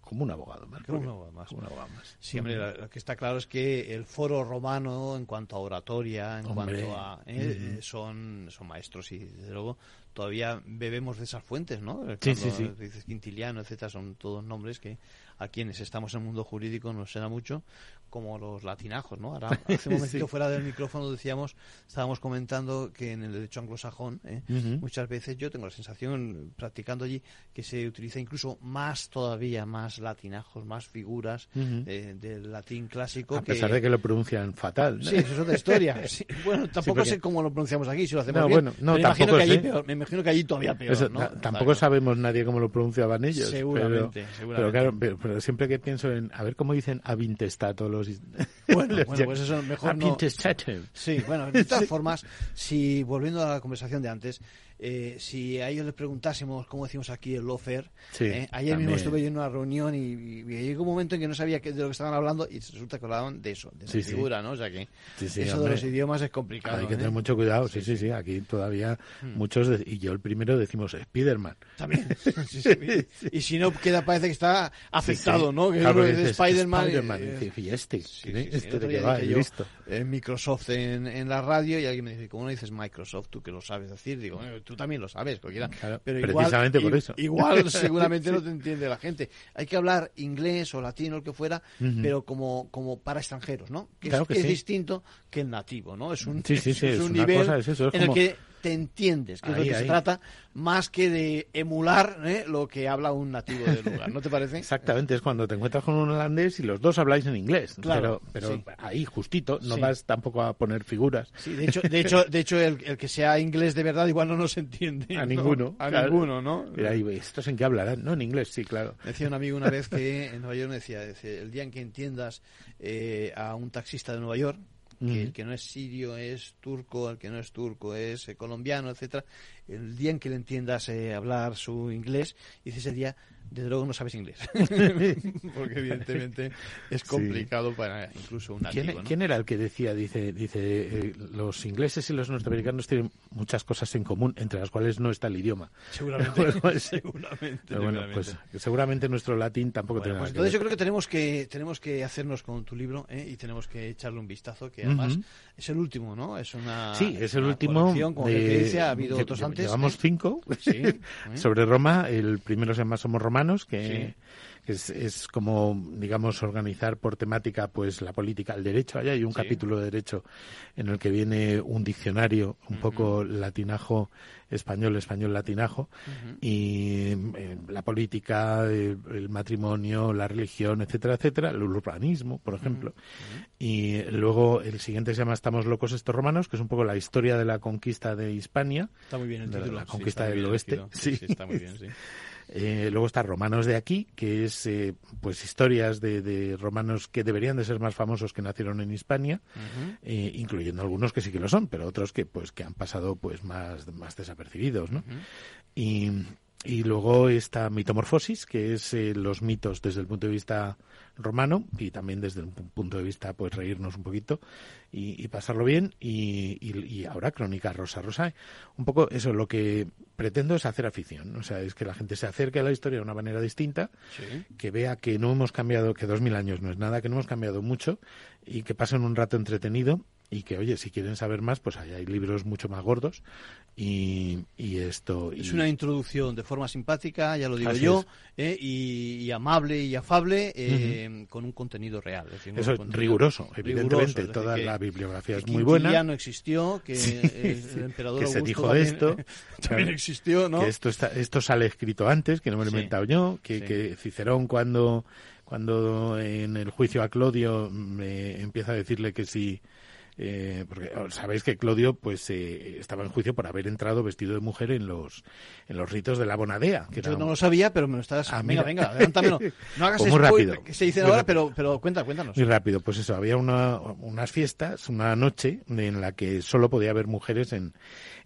como un abogado más. Como un abogado más. un abogado más. Sí, hombre, lo que está claro es que el foro romano, en cuanto a oratoria, en cuanto a... Eh, eh, son, son maestros y, desde luego, todavía bebemos de esas fuentes, ¿no? sí, sí, sí. Dices Quintiliano, etcétera, son todos nombres que a quienes estamos en el mundo jurídico nos será mucho, como los latinajos, ¿no? Ahora, *laughs* hace un momentito fuera del micrófono decíamos, estábamos comentando que en el derecho anglosajón, ¿eh? muchas veces yo tengo la sensación, practicando allí, que se utiliza incluso más todavía, más latinajos, más figuras eh, del latín clásico. A pesar de que lo pronuncian fatal. Sí, eso es otra historia. *laughs* Bueno, tampoco sé cómo lo pronunciamos aquí, si lo hacemos no, bien. Bueno, no, me, imagino que allí me imagino que allí todavía peor. ¿no? Tampoco sabemos nadie cómo lo pronunciaban ellos. Seguramente, pero, seguramente. Pero claro, pero, siempre que pienso en, a ver cómo dicen avintestato los *laughs* bueno, *laughs* bueno, pues eso mejor no. Sí, bueno, de *laughs* todas formas, si volviendo a la conversación de antes, eh, si a ellos les preguntásemos, como decimos aquí, el lofer, eh, ayer mismo estuve en una reunión y, llegó un momento en que no sabía de lo que estaban hablando y resulta que hablaban de eso, de esa figura, ¿no? O sea que eso de los idiomas es complicado. Hay que tener ¿eh? mucho cuidado, sí, sí, sí, aquí todavía hmm. muchos, y yo el primero decimos Spiderman. También. *laughs* *laughs* y si no, queda, parece que está afectado, ¿no? Que claro, es Spiderman. y este, este de que va, listo. Microsoft en, en la radio y alguien me dice, ¿cómo no dices Microsoft? Tú que lo sabes decir, digo, tú también lo sabes, cualquiera. pero precisamente por eso. Igual *laughs* seguramente no te entiende la gente. Hay que hablar inglés o latino, o lo que fuera, pero como, como para extranjeros, ¿no? Que, es, es distinto que el nativo, ¿no? Es un, *laughs* es, un nivel en el que te entiendes, que es lo que se trata, más que de emular ¿eh? lo que habla un nativo del lugar, ¿no te parece? *laughs* Exactamente, es cuando te encuentras con un holandés y los dos habláis en inglés, claro, pero, pero ahí justito, no vas tampoco a poner figuras. Sí, de hecho, de hecho, de hecho el, que sea inglés de verdad igual no nos entiende. A ninguno. A ninguno, ¿no? Mira, ahí, ¿estos en qué hablarán? No, en inglés, sí, claro. Decía un amigo una vez que en Nueva York me decía, el día en que entiendas eh, a un taxista de Nueva York, que el que no es sirio es turco, el que no es turco es eh, colombiano, etcétera. El día en que le entiendas eh, hablar su inglés, dice ese día desde luego no sabes inglés. *laughs* Porque evidentemente es complicado para incluso un nativo. ¿Quién, ¿Quién, era el que decía, dice, dice eh, los ingleses y los norteamericanos tienen muchas cosas en común, entre las cuales no está el idioma? Seguramente. *laughs* seguramente, bueno, pues seguramente nuestro latín tampoco tiene pues Entonces yo creo que tenemos que tenemos que hacernos con tu libro ¿eh? y tenemos que echarle un vistazo, que además es el último, ¿no? Es una Sí, es el último. Como que dice, ha habido otros antes. Llevamos ¿eh? cinco *laughs* sobre Roma. El primero se llama Somos Romanos que, es, como, digamos, organizar por temática pues la política, el derecho. Allá hay un capítulo de derecho en el que viene un diccionario, un poco latinajo español, español latinajo, y eh, la política, el, matrimonio, la religión, etcétera, etcétera, el urbanismo, por ejemplo. Y luego el siguiente se llama Estamos locos estos romanos, que es un poco la historia de la conquista de Hispania. Está muy bien el título. La conquista del oeste. Sí. está muy *laughs* bien, sí. Eh, luego está Romanos de aquí, que es eh, pues historias de, romanos que deberían de ser más famosos que nacieron en Hispania, eh, incluyendo algunos que sí que lo son, pero otros que pues que han pasado pues más, más desapercibidos, ¿no? Y y luego esta mitomorfosis, que es eh, los mitos desde el punto de vista romano y también desde un punto de vista, pues reírnos un poquito y, pasarlo bien. Y, y, ahora Crónica Rosa Rosa. Un poco eso, lo que pretendo es hacer afición. O sea, es que la gente se acerque a la historia de una manera distinta, que vea que no hemos cambiado, que dos mil años no es nada, que no hemos cambiado mucho y que pasen un rato entretenido y que, oye, si quieren saber más, pues hay libros mucho más gordos y, esto... Es una introducción de forma simpática, ya lo digo yo, eh, y, amable y afable, eh, con un contenido real. Eso es riguroso, evidentemente. toda la bibliografía es muy buena. ya no existió, que el emperador que se dijo esto. *laughs* también existió, ¿no? Que esto, está, esto sale escrito antes, que no me lo he inventado yo, que, que Cicerón cuando cuando en el juicio a Clodio me empieza a decirle que si eh, porque oh, sabéis que Clodio pues eh, estaba en juicio por haber entrado vestido de mujer en los en los ritos de la bonadea. Que Yo no lo sabía, pero me lo estás... Ah, venga, venga, adelántamelo. *laughs* No hagas pues muy rápido. que se dice ahora, pero, pero cuenta, cuéntanos. Muy rápido, pues eso, había una, unas fiestas, una noche en la que solo podía haber mujeres en,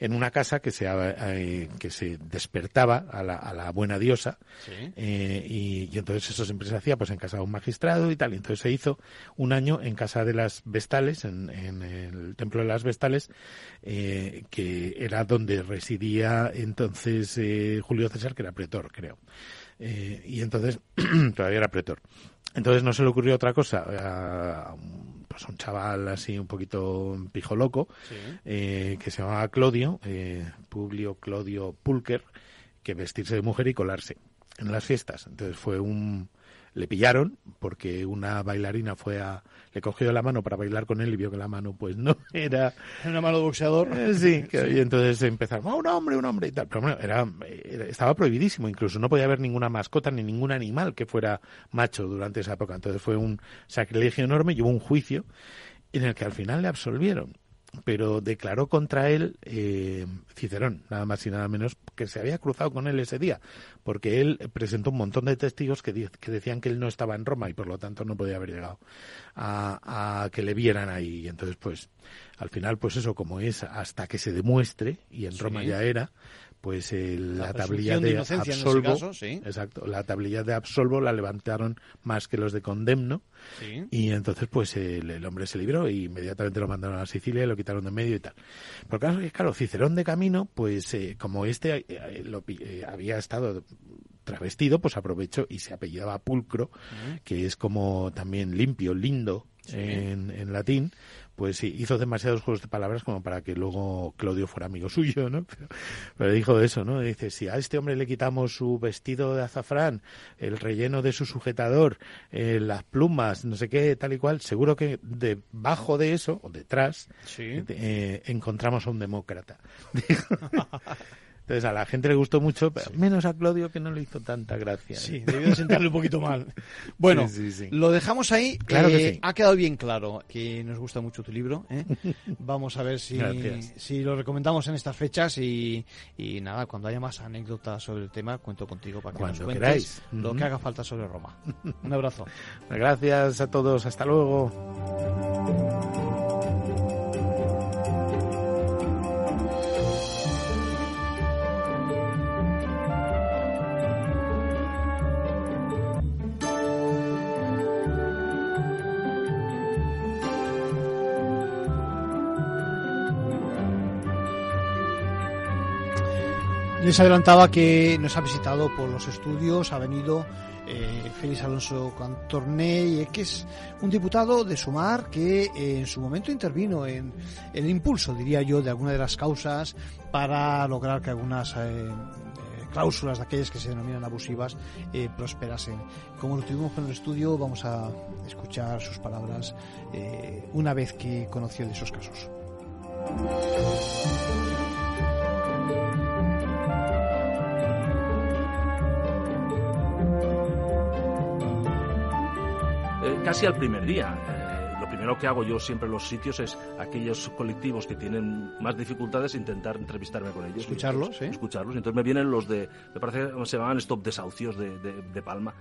en una casa que se, eh, que se despertaba a la, a la buena diosa eh, y, entonces eso siempre se hacía pues en casa de un magistrado y tal. Y entonces se hizo un año en casa de las Vestales, en, en el templo de las Vestales, eh, que era donde residía entonces Julio César, que era pretor, creo. y entonces *clears throat* todavía era pretor. Entonces no se le ocurrió otra cosa pues un chaval así un poquito pijo loco, eh, que se llamaba Claudio, eh, Publio Claudio Pulker, que vestirse de mujer y colarse en las fiestas. Entonces fue un... Le pillaron porque una bailarina fue a le cogió la mano para bailar con él y vio que la mano pues no *laughs* era... Una mano de boxeador. Eh, sí, y entonces empezaron, oh, un hombre, un hombre y tal. Pero bueno, era, estaba prohibidísimo, incluso no podía haber ninguna mascota ni ningún animal que fuera macho durante esa época. Entonces fue un sacrilegio enorme y hubo un juicio en el que al final le absolvieron pero declaró contra él eh, Cicerón, nada más y nada menos, que se había cruzado con él ese día, porque él presentó un montón de testigos que, que decían que él no estaba en Roma y por lo tanto no podía haber llegado a, a, que le vieran ahí. Y entonces, pues, al final, pues eso, como es hasta que se demuestre, y en Roma ya era, pues la, tablilla de, absolvo, exacto, la tablilla de absolvo la levantaron más que los de condemno. Y entonces pues el, hombre se libró y inmediatamente lo mandaron a Sicilia y lo quitaron de medio y tal. Porque claro, Cicerón de camino, pues eh, como este eh, eh, lo, había estado travestido, pues aprovechó y se apellidaba Pulcro, que es como también limpio, lindo en, en latín, pues sí, hizo demasiados juegos de palabras como para que luego Claudio fuera amigo suyo, ¿no? *laughs* Pero, dijo eso, ¿no? Dice, si a este hombre le quitamos su vestido de azafrán, el relleno de su sujetador, eh, las plumas, no sé qué, tal y cual, seguro que debajo de eso, o detrás, eh, encontramos a un demócrata. *laughs* *laughs* Entonces a la gente le gustó mucho, pero menos a Claudio que no le hizo tanta gracia. Sí, debió de sentarle un poquito mal. *laughs* Bueno, lo dejamos ahí. Claro que eh, Ha quedado bien claro que nos gusta mucho tu libro. ¿eh? *laughs* Vamos a ver si, si lo recomendamos en estas fechas y, y, nada, cuando haya más anécdotas sobre el tema, cuento contigo para que nos cuentes lo que haga falta sobre Roma. Un abrazo. *laughs* Gracias a todos. Hasta luego. Les adelantaba que nos ha visitado por los estudios, ha venido eh, Félix Alonso Cantorné, que es un diputado de Sumar que eh, en su momento intervino en, el impulso, diría yo, de alguna de las causas para lograr que algunas eh, cláusulas de aquellas que se denominan abusivas prosperasen. Como lo tuvimos en el estudio, vamos a escuchar sus palabras una vez que conoció de esos casos. Casi al primer día. Eh, lo primero que hago yo siempre en los sitios es aquellos colectivos que tienen más dificultades intentar entrevistarme con ellos. Escucharlos, ¿eh? Escucharlos. Entonces me vienen los de, me parece que se llaman Stop Desahucios de, de, Palma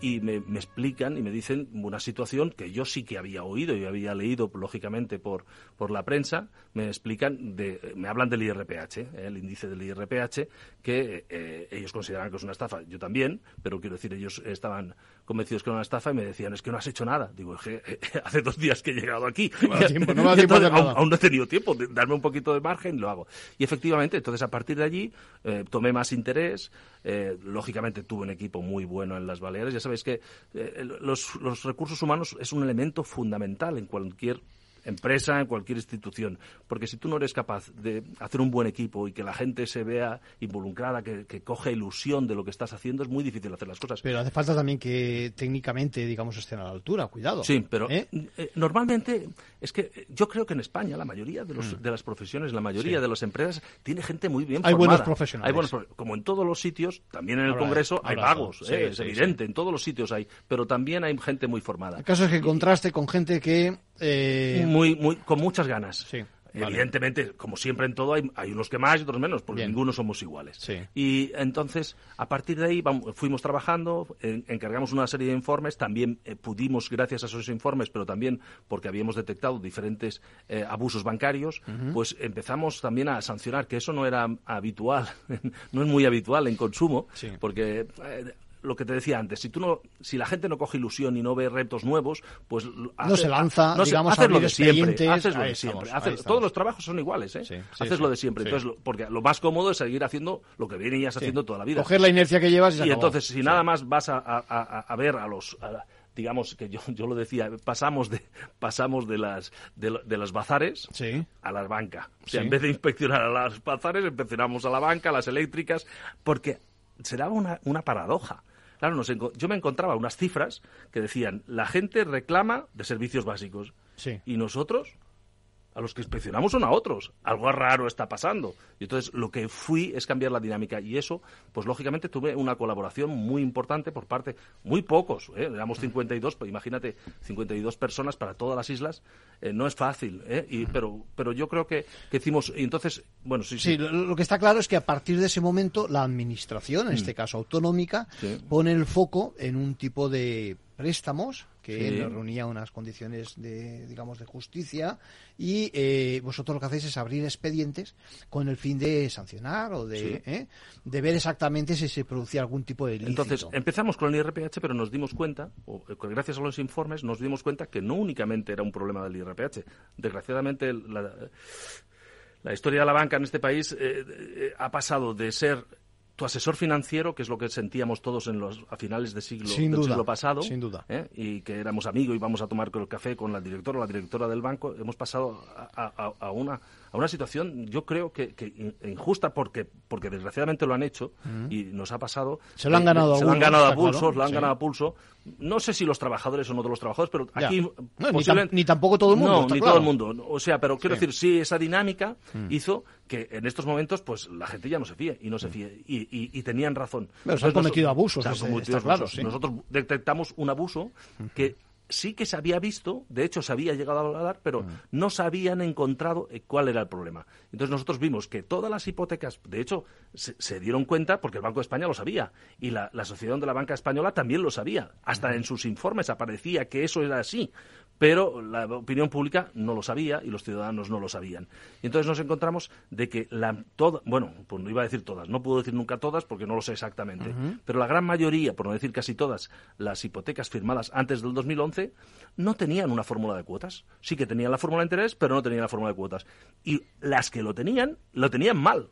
y me, explican y me dicen una situación que yo sí que había oído y había leído lógicamente por, por la prensa. Me explican de, me hablan del IRPH ¿eh? el índice del IRPH que eh, ellos consideran que es una estafa. Yo también pero quiero decir ellos estaban convencidos que era una estafa y me decían es que no has hecho nada digo eh, hace dos días que he llegado aquí *laughs* aún, no he tenido tiempo de darme un poquito de margen y lo hago. Y efectivamente entonces a partir de allí tomé más interés lógicamente tuve un equipo muy bueno en las Baleares. Sabéis que eh, los, los recursos humanos es un elemento fundamental en cualquier empresa, en cualquier institución. Porque si tú no eres capaz de hacer un buen equipo y que la gente se vea involucrada, que, coge ilusión de lo que estás haciendo, es muy difícil hacer las cosas. Pero hace falta también que técnicamente, digamos, estén a la altura, cuidado. Sí, pero ¿Eh? Eh, normalmente es que yo creo que en España la mayoría de, los, mm. de las profesiones, la mayoría de las empresas, tiene gente muy bien hay formada. Buenos profesionales. Hay buenos como en todos los sitios, también en el Congreso hay vagos, ¿eh? es evidente, en todos los sitios hay, pero también hay gente muy formada. El caso es que contraste con gente que... Muy, muy, con muchas ganas. Evidentemente, como siempre en todo, hay, hay, unos que más y otros menos, porque ninguno somos iguales. Y entonces, a partir de ahí, fuimos trabajando, encargamos una serie de informes, también eh, pudimos, gracias a esos informes, pero también porque habíamos detectado diferentes eh, abusos bancarios, pues empezamos también a sancionar, que eso no era habitual, *laughs* no es muy habitual en consumo, porque... Eh, lo que te decía antes, si tú no, si la gente no coge ilusión y no ve retos nuevos, pues no se lanza, no digamos, haces lo de siempre, haces lo de siempre. todos los trabajos son iguales, ¿eh? haces lo de siempre. Entonces, porque lo más cómodo es seguir haciendo lo que venías haciendo toda la vida. Coger la inercia que llevas y, entonces si nada más vas a, a, ver a los digamos que yo, yo lo decía, pasamos de pasamos de las de, las bazares a las bancas. O sea, en vez de inspeccionar a las bazares, inspeccionamos a la banca, a las eléctricas, porque se daba una, una paradoja. Claro, yo me encontraba unas cifras que decían, la gente reclama de servicios básicos. Y nosotros a los que inspeccionamos son a otros. Algo raro está pasando. Y entonces lo que fui es cambiar la dinámica. Y eso, pues lógicamente tuve una colaboración muy importante por parte, muy pocos, ¿eh? éramos 52, pues imagínate, 52 personas para todas las islas. Eh, no es fácil, ¿eh? y, pero, pero yo creo que, hicimos. Y entonces, bueno, sí, sí. Lo, que está claro es que a partir de ese momento la administración, en este mm. caso autonómica, pone el foco en un tipo de préstamos que reunía unas condiciones de, digamos, de justicia y eh, vosotros lo que hacéis es abrir expedientes con el fin de sancionar o de, ¿eh? de ver exactamente si se producía algún tipo de ilícito. Entonces, empezamos con el IRPH, pero nos dimos cuenta, o, eh, gracias a los informes, nos dimos cuenta que no únicamente era un problema del IRPH. Desgraciadamente, la, la historia de la banca en este país ha pasado de ser tu asesor financiero, que es lo que sentíamos todos en los, a finales de siglo, del siglo pasado, sin duda. ¿eh? y que éramos amigos y vamos a tomar el café con la directora o la directora del banco, hemos pasado a una a una situación, yo creo que, injusta porque, porque desgraciadamente lo han hecho y nos ha pasado. Se lo han ganado a, se lo han ganado a pulso, lo han ganado a pulso. No sé si los trabajadores o no de los trabajadores, pero aquí. ni, tampoco todo el mundo. No, ni todo el mundo. O sea, pero quiero decir, sí, esa dinámica hizo que en estos momentos, pues la gente ya no se fíe y no se fíe. Y, tenían razón. Pero se han cometido abusos, claro. Nosotros detectamos un abuso que sí que se había visto, de hecho se había llegado a hablar, pero mm. no se habían encontrado eh, cuál era el problema. Entonces nosotros vimos que todas las hipotecas, de hecho, se, dieron cuenta porque el Banco de España lo sabía y la, la Asociación de la Banca Española también lo sabía. Hasta en sus informes aparecía que eso era así pero la opinión pública no lo sabía y los ciudadanos no lo sabían. Y entonces nos encontramos de que la toda, bueno, pues no iba a decir todas, no puedo decir nunca todas porque no lo sé exactamente, pero la gran mayoría, por no decir casi todas, las hipotecas firmadas antes del 2011 no tenían una fórmula de cuotas. Sí que tenían la fórmula de interés, pero no tenían la fórmula de cuotas. Y las que lo tenían, lo tenían mal.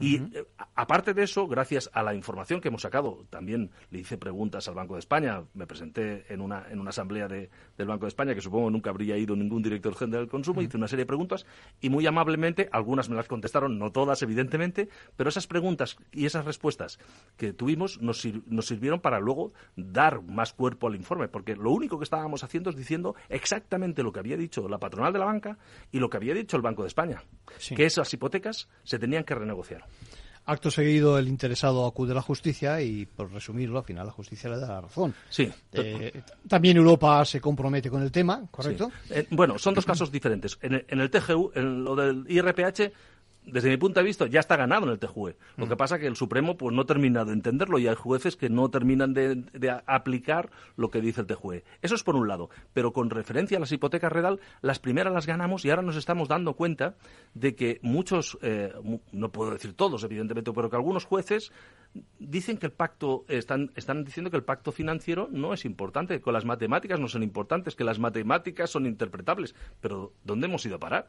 Y eh, aparte de eso, gracias a la información que hemos sacado, también le hice preguntas al Banco de España, me presenté en una, en una asamblea de, del Banco de España, que supongo nunca habría ido ningún director general del consumo, hice una serie de preguntas y muy amablemente, algunas me las contestaron, no todas evidentemente, pero esas preguntas y esas respuestas que tuvimos nos, nos sirvieron para luego dar más cuerpo al informe, porque lo único que estábamos haciendo es diciendo exactamente lo que había dicho la patronal de la banca y lo que había dicho el Banco de España, que esas hipotecas se tenían que renegociar. Acto seguido, el interesado acude a la justicia y, por resumirlo, al final la justicia le da la razón. Sí. Eh, también Europa se compromete con el tema, ¿correcto? Eh, bueno, son dos casos diferentes. En el, TGU, en lo del IRPH, desde mi punto de vista, ya está ganado en el TJUE. Lo que pasa es que el Supremo pues, no termina de entenderlo y hay jueces que no terminan de, aplicar lo que dice el TJUE. Eso es por un lado. Pero con referencia a las hipotecas redal, las primeras las ganamos y ahora nos estamos dando cuenta de que muchos, eh, no puedo decir todos, evidentemente, pero que algunos jueces dicen que el pacto, están, están diciendo que el pacto financiero no es importante, que las matemáticas no son importantes, que las matemáticas son interpretables. Pero ¿dónde hemos ido a parar?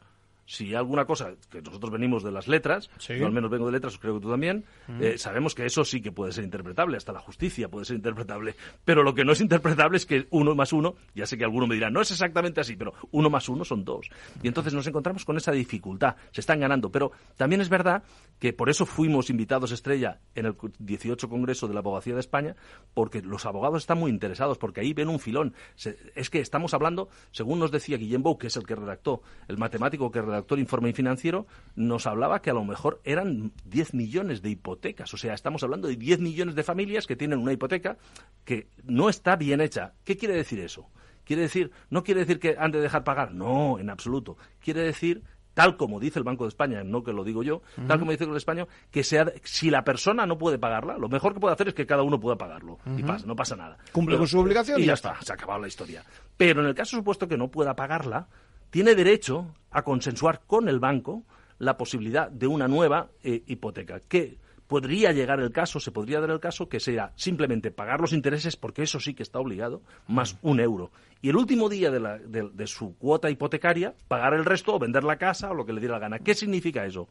Si alguna cosa, que nosotros venimos de las letras, yo al menos vengo de letras, creo que tú también, eh, sabemos que eso sí que puede ser interpretable, hasta la justicia puede ser interpretable, pero lo que no es interpretable es que uno más uno, ya sé que alguno me dirá, no es exactamente así, pero uno más uno son dos. Y entonces nos encontramos con esa dificultad, se están ganando, pero también es verdad que por eso fuimos invitados estrella en el 18 Congreso de la Abogacía de España, porque los abogados están muy interesados, porque ahí ven un filón. es que estamos hablando, según nos decía Guillem Bou, que es el que redactó, el matemático que redactó, redactor informe financiero, nos hablaba que a lo mejor eran 10 millones de hipotecas. O sea, estamos hablando de 10 millones de familias que tienen una hipoteca que no está bien hecha. ¿Qué quiere decir eso? Quiere decir, no quiere decir que han de dejar pagar, no, en absoluto. Quiere decir tal como dice el Banco de España, no que lo digo yo, tal como dice el Banco de España, que sea, si la persona no puede pagarla, lo mejor que puede hacer es que cada uno pueda pagarlo. Y pasa, no pasa nada. Cumple con su obligación y, ya está. Se ha acabado la historia. Pero en el caso supuesto que no pueda pagarla, tiene derecho a consensuar con el banco la posibilidad de una nueva eh, hipoteca, que podría llegar el caso, se podría dar el caso que sea simplemente pagar los intereses, porque eso sí que está obligado, más un euro. Y el último día de, la, de, su cuota hipotecaria, pagar el resto o vender la casa o lo que le diera la gana. ¿Qué significa eso?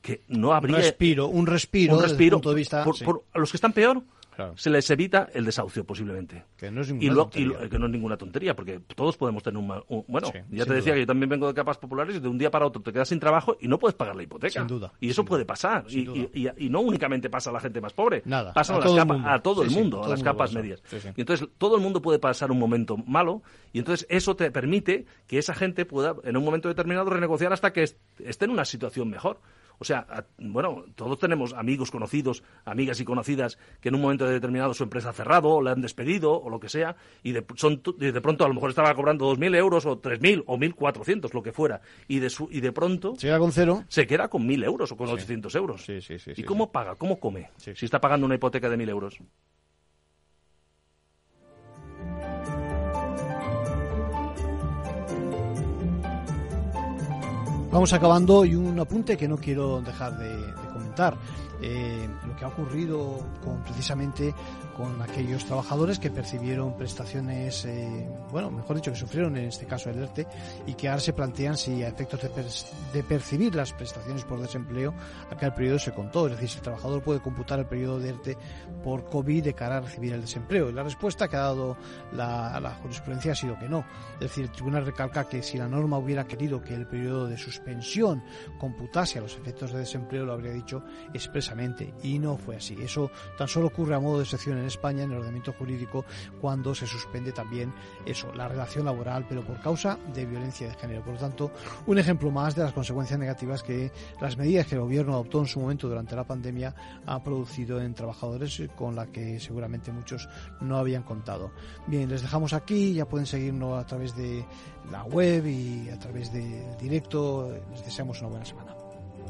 Que no habría... Un respiro, un respiro, un respiro punto de vista... por, los que están peor, se les evita el desahucio posiblemente. Que no es ninguna tontería. Y que no es ninguna tontería, porque todos podemos tener un... bueno, ya te decía que yo también vengo de capas populares y de un día para otro te quedas sin trabajo y no puedes pagar la hipoteca. Sin duda. Y eso puede pasar. Y, y, no únicamente pasa a la gente más pobre. Nada. Pasa a, todo, el mundo. a todo el mundo, a las capas medias. Y entonces todo el mundo puede pasar un momento malo y entonces eso te permite que esa gente pueda en un momento determinado renegociar hasta que esté en una situación mejor. O sea, bueno, todos tenemos amigos conocidos, amigas y conocidas que en un momento determinado su empresa ha cerrado, o le han despedido, o lo que sea, y de, son, de pronto a lo mejor estaba cobrando 2.000 euros, o 3.000, o 1.400, lo que fuera, y de, su, y de pronto... Se queda con cero. Se queda con 1.000 euros o con 800 euros. Sí, sí, sí. ¿Y cómo paga? ¿Cómo come? Si está pagando una hipoteca de 1.000 euros. Vamos acabando y un apunte que no quiero dejar de, Eh, lo que ha ocurrido con precisamente con aquellos trabajadores que percibieron prestaciones, eh, bueno, mejor dicho, que sufrieron en este caso el ERTE y que ahora se plantean si a efectos de, percibir las prestaciones por desempleo, aquel periodo se contó. Es decir, si el trabajador puede computar el periodo de ERTE por COVID de cara a recibir el desempleo. Y la respuesta que ha dado la, la jurisprudencia ha sido que no. Es decir, el tribunal recalca que si la norma hubiera querido que el periodo de suspensión computase a los efectos de desempleo, lo habría dicho expresamente y no fue así. Eso tan solo ocurre a modo de excepción en España, en el ordenamiento jurídico, cuando se suspende también eso, la relación laboral, pero por causa de violencia de género. Por lo tanto, un ejemplo más de las consecuencias negativas que las medidas que el gobierno adoptó en su momento durante la pandemia ha producido en trabajadores con la que seguramente muchos no habían contado. Bien, les dejamos aquí, ya pueden seguirnos a través de la web y a través de directo. Les deseamos una buena semana.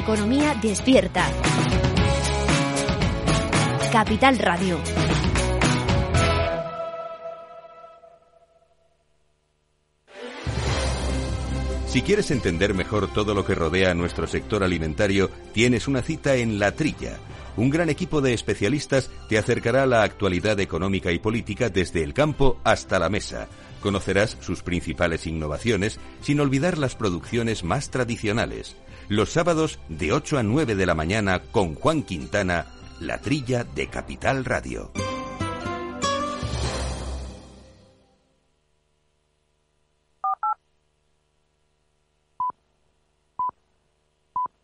Economía despierta. Capital Radio. Si quieres entender mejor todo lo que rodea a nuestro sector alimentario, tienes una cita en La Trilla. Un gran equipo de especialistas te acercará a la actualidad económica y política desde el campo hasta la mesa. Conocerás sus principales innovaciones sin olvidar las producciones más tradicionales. Los sábados de 8 a 9 de la mañana con Juan Quintana, La Trilla de Capital Radio.